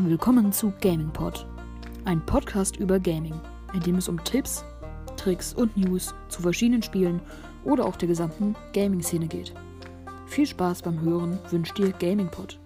Willkommen zu GamingPod, ein Podcast über Gaming, in dem es um Tipps, Tricks und News zu verschiedenen Spielen oder auch der gesamten Gaming-Szene geht. Viel Spaß beim Hören wünscht dir GamingPod.